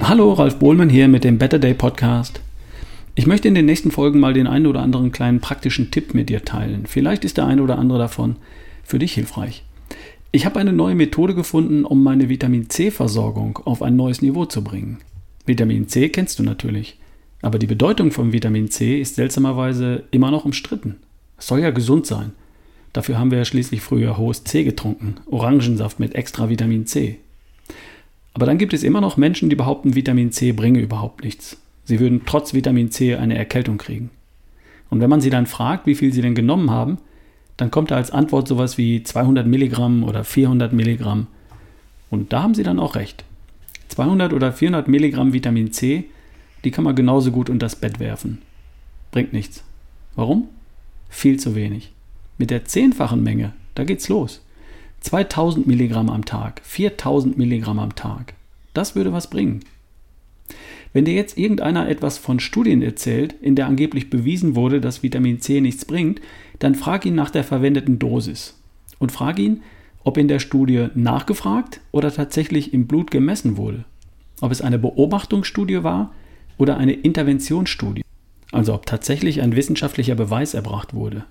Hallo, Ralf Bohlmann hier mit dem Better Day Podcast. Ich möchte in den nächsten Folgen mal den einen oder anderen kleinen praktischen Tipp mit dir teilen. Vielleicht ist der eine oder andere davon für dich hilfreich. Ich habe eine neue Methode gefunden, um meine Vitamin C-Versorgung auf ein neues Niveau zu bringen. Vitamin C kennst du natürlich, aber die Bedeutung von Vitamin C ist seltsamerweise immer noch umstritten. Es soll ja gesund sein. Dafür haben wir ja schließlich früher hohes C getrunken, Orangensaft mit extra Vitamin C. Aber dann gibt es immer noch Menschen, die behaupten, Vitamin C bringe überhaupt nichts. Sie würden trotz Vitamin C eine Erkältung kriegen. Und wenn man sie dann fragt, wie viel sie denn genommen haben, dann kommt da als Antwort sowas wie 200 Milligramm oder 400 Milligramm. Und da haben sie dann auch recht. 200 oder 400 Milligramm Vitamin C, die kann man genauso gut unter das Bett werfen. Bringt nichts. Warum? Viel zu wenig. Mit der zehnfachen Menge, da geht's los. 2000 Milligramm am Tag, 4000 Milligramm am Tag. Das würde was bringen. Wenn dir jetzt irgendeiner etwas von Studien erzählt, in der angeblich bewiesen wurde, dass Vitamin C nichts bringt, dann frag ihn nach der verwendeten Dosis. Und frag ihn, ob in der Studie nachgefragt oder tatsächlich im Blut gemessen wurde. Ob es eine Beobachtungsstudie war oder eine Interventionsstudie. Also ob tatsächlich ein wissenschaftlicher Beweis erbracht wurde.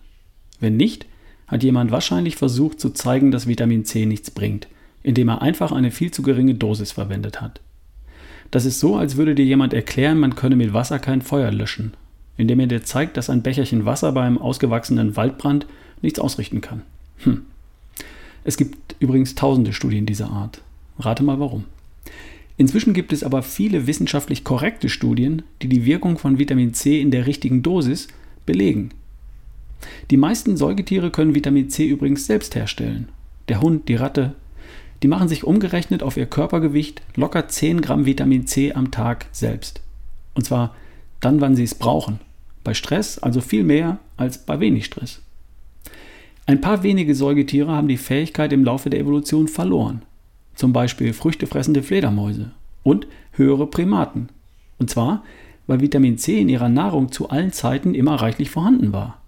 Wenn nicht, hat jemand wahrscheinlich versucht zu zeigen, dass Vitamin C nichts bringt, indem er einfach eine viel zu geringe Dosis verwendet hat. Das ist so, als würde dir jemand erklären, man könne mit Wasser kein Feuer löschen, indem er dir zeigt, dass ein Becherchen Wasser beim ausgewachsenen Waldbrand nichts ausrichten kann. Hm. Es gibt übrigens tausende Studien dieser Art. Rate mal warum. Inzwischen gibt es aber viele wissenschaftlich korrekte Studien, die die Wirkung von Vitamin C in der richtigen Dosis belegen. Die meisten Säugetiere können Vitamin C übrigens selbst herstellen. Der Hund, die Ratte, die machen sich umgerechnet auf ihr Körpergewicht locker 10 Gramm Vitamin C am Tag selbst. Und zwar dann, wann sie es brauchen. Bei Stress also viel mehr als bei wenig Stress. Ein paar wenige Säugetiere haben die Fähigkeit im Laufe der Evolution verloren. Zum Beispiel früchtefressende Fledermäuse und höhere Primaten. Und zwar, weil Vitamin C in ihrer Nahrung zu allen Zeiten immer reichlich vorhanden war.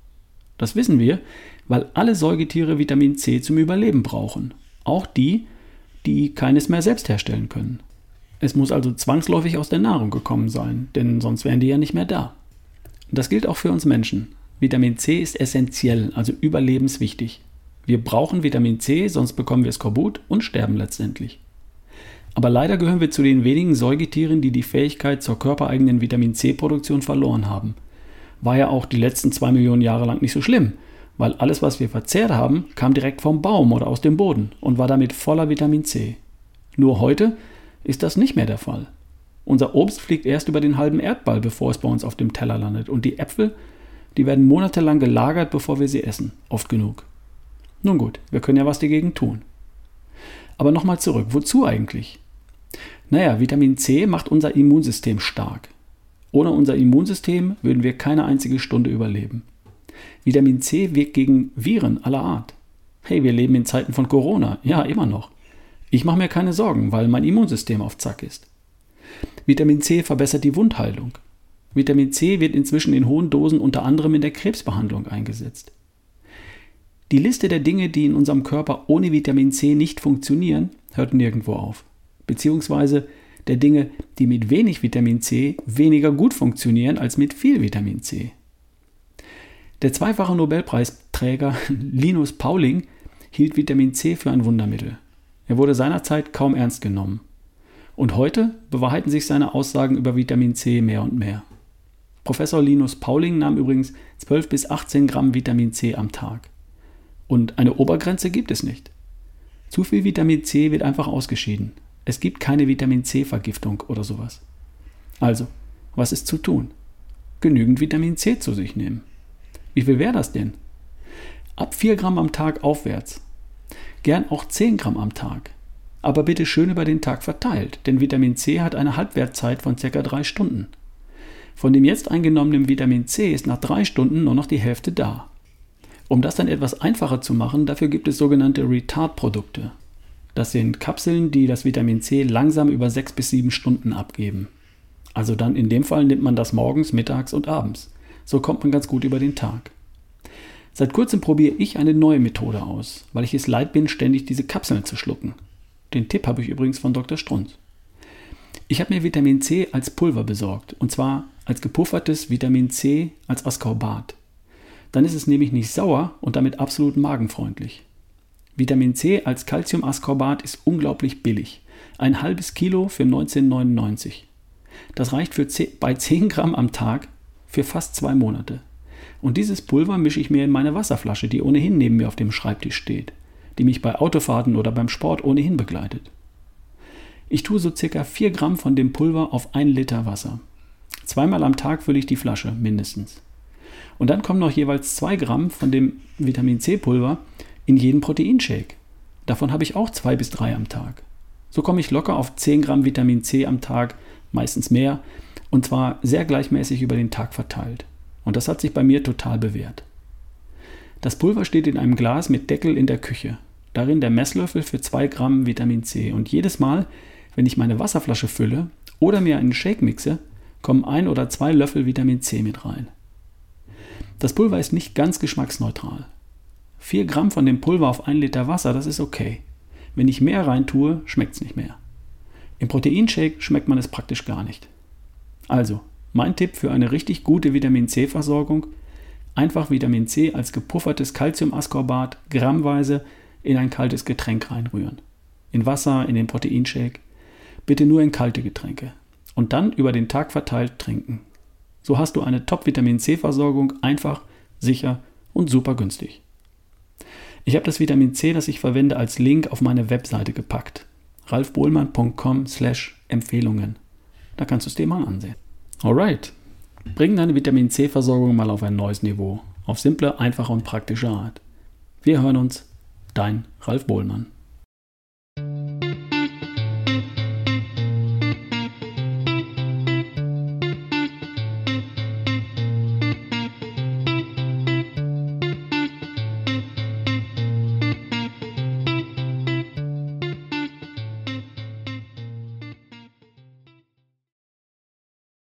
Das wissen wir, weil alle Säugetiere Vitamin C zum Überleben brauchen. Auch die, die keines mehr selbst herstellen können. Es muss also zwangsläufig aus der Nahrung gekommen sein, denn sonst wären die ja nicht mehr da. Das gilt auch für uns Menschen. Vitamin C ist essentiell, also überlebenswichtig. Wir brauchen Vitamin C, sonst bekommen wir Skorbut und sterben letztendlich. Aber leider gehören wir zu den wenigen Säugetieren, die die Fähigkeit zur körpereigenen Vitamin C-Produktion verloren haben war ja auch die letzten zwei Millionen Jahre lang nicht so schlimm, weil alles, was wir verzehrt haben, kam direkt vom Baum oder aus dem Boden und war damit voller Vitamin C. Nur heute ist das nicht mehr der Fall. Unser Obst fliegt erst über den halben Erdball, bevor es bei uns auf dem Teller landet. Und die Äpfel, die werden monatelang gelagert, bevor wir sie essen. Oft genug. Nun gut, wir können ja was dagegen tun. Aber nochmal zurück, wozu eigentlich? Naja, Vitamin C macht unser Immunsystem stark. Ohne unser Immunsystem würden wir keine einzige Stunde überleben. Vitamin C wirkt gegen Viren aller Art. Hey, wir leben in Zeiten von Corona. Ja, immer noch. Ich mache mir keine Sorgen, weil mein Immunsystem auf Zack ist. Vitamin C verbessert die Wundheilung. Vitamin C wird inzwischen in hohen Dosen unter anderem in der Krebsbehandlung eingesetzt. Die Liste der Dinge, die in unserem Körper ohne Vitamin C nicht funktionieren, hört nirgendwo auf. Beziehungsweise der Dinge, die mit wenig Vitamin C weniger gut funktionieren als mit viel Vitamin C. Der zweifache Nobelpreisträger Linus Pauling hielt Vitamin C für ein Wundermittel. Er wurde seinerzeit kaum ernst genommen. Und heute bewahrheiten sich seine Aussagen über Vitamin C mehr und mehr. Professor Linus Pauling nahm übrigens 12 bis 18 Gramm Vitamin C am Tag. Und eine Obergrenze gibt es nicht. Zu viel Vitamin C wird einfach ausgeschieden. Es gibt keine Vitamin C-Vergiftung oder sowas. Also, was ist zu tun? Genügend Vitamin C zu sich nehmen. Wie viel wäre das denn? Ab 4 Gramm am Tag aufwärts. Gern auch 10 Gramm am Tag. Aber bitte schön über den Tag verteilt, denn Vitamin C hat eine Halbwertzeit von ca. 3 Stunden. Von dem jetzt eingenommenen Vitamin C ist nach 3 Stunden nur noch die Hälfte da. Um das dann etwas einfacher zu machen, dafür gibt es sogenannte Retard-Produkte. Das sind Kapseln, die das Vitamin C langsam über sechs bis sieben Stunden abgeben. Also dann in dem Fall nimmt man das morgens, mittags und abends. So kommt man ganz gut über den Tag. Seit kurzem probiere ich eine neue Methode aus, weil ich es leid bin, ständig diese Kapseln zu schlucken. Den Tipp habe ich übrigens von Dr. Strunz. Ich habe mir Vitamin C als Pulver besorgt und zwar als gepuffertes Vitamin C als Ascorbat. Dann ist es nämlich nicht sauer und damit absolut magenfreundlich. Vitamin C als Calciumascorbat ist unglaublich billig. Ein halbes Kilo für 19,99. Das reicht für 10, bei 10 Gramm am Tag für fast zwei Monate. Und dieses Pulver mische ich mir in meine Wasserflasche, die ohnehin neben mir auf dem Schreibtisch steht, die mich bei Autofahrten oder beim Sport ohnehin begleitet. Ich tue so circa 4 Gramm von dem Pulver auf 1 Liter Wasser. Zweimal am Tag fülle ich die Flasche, mindestens. Und dann kommen noch jeweils 2 Gramm von dem Vitamin C-Pulver in jeden Proteinshake. Davon habe ich auch 2 bis 3 am Tag. So komme ich locker auf 10 Gramm Vitamin C am Tag, meistens mehr, und zwar sehr gleichmäßig über den Tag verteilt. Und das hat sich bei mir total bewährt. Das Pulver steht in einem Glas mit Deckel in der Küche. Darin der Messlöffel für 2 Gramm Vitamin C. Und jedes Mal, wenn ich meine Wasserflasche fülle oder mir einen Shake mixe, kommen ein oder zwei Löffel Vitamin C mit rein. Das Pulver ist nicht ganz geschmacksneutral. 4 Gramm von dem Pulver auf 1 Liter Wasser, das ist okay. Wenn ich mehr rein tue, schmeckt es nicht mehr. Im Proteinshake schmeckt man es praktisch gar nicht. Also, mein Tipp für eine richtig gute Vitamin C-Versorgung: einfach Vitamin C als gepuffertes Calciumascorbat grammweise in ein kaltes Getränk reinrühren. In Wasser, in den Proteinshake. Bitte nur in kalte Getränke. Und dann über den Tag verteilt trinken. So hast du eine Top-Vitamin C-Versorgung einfach, sicher und super günstig. Ich habe das Vitamin C, das ich verwende, als Link auf meine Webseite gepackt. ralfbohlmann.com slash Empfehlungen. Da kannst du es dir mal ansehen. Alright. Bring deine Vitamin C-Versorgung mal auf ein neues Niveau. Auf simple, einfache und praktische Art. Wir hören uns. Dein Ralf Bohlmann.